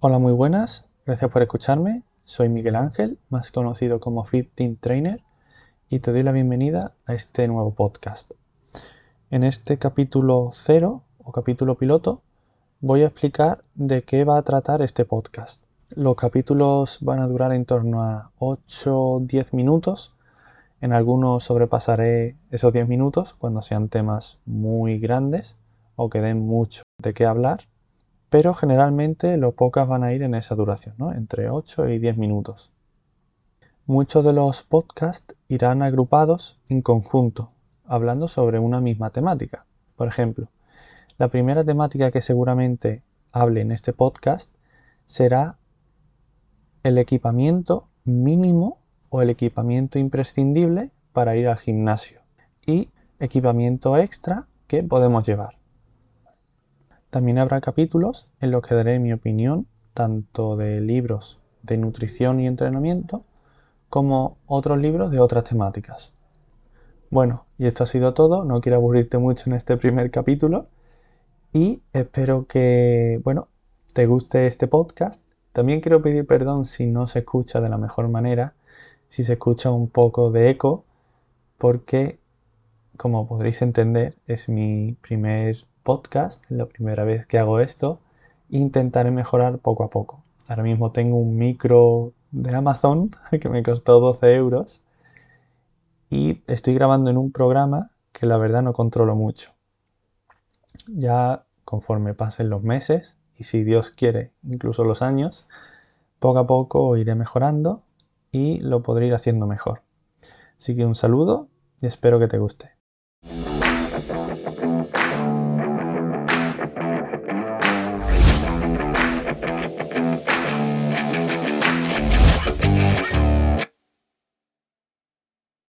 Hola, muy buenas. Gracias por escucharme. Soy Miguel Ángel, más conocido como Fit Team Trainer, y te doy la bienvenida a este nuevo podcast. En este capítulo cero o capítulo piloto voy a explicar de qué va a tratar este podcast. Los capítulos van a durar en torno a 8-10 minutos. En algunos sobrepasaré esos 10 minutos cuando sean temas muy grandes o que den mucho de qué hablar pero generalmente los podcasts van a ir en esa duración, ¿no? entre 8 y 10 minutos. Muchos de los podcasts irán agrupados en conjunto, hablando sobre una misma temática. Por ejemplo, la primera temática que seguramente hable en este podcast será el equipamiento mínimo o el equipamiento imprescindible para ir al gimnasio y equipamiento extra que podemos llevar. También habrá capítulos en los que daré mi opinión tanto de libros de nutrición y entrenamiento como otros libros de otras temáticas. Bueno, y esto ha sido todo, no quiero aburrirte mucho en este primer capítulo y espero que, bueno, te guste este podcast. También quiero pedir perdón si no se escucha de la mejor manera, si se escucha un poco de eco, porque, como podréis entender, es mi primer podcast, la primera vez que hago esto, intentaré mejorar poco a poco. Ahora mismo tengo un micro de Amazon que me costó 12 euros y estoy grabando en un programa que la verdad no controlo mucho. Ya conforme pasen los meses y si Dios quiere incluso los años, poco a poco iré mejorando y lo podré ir haciendo mejor. Así que un saludo y espero que te guste.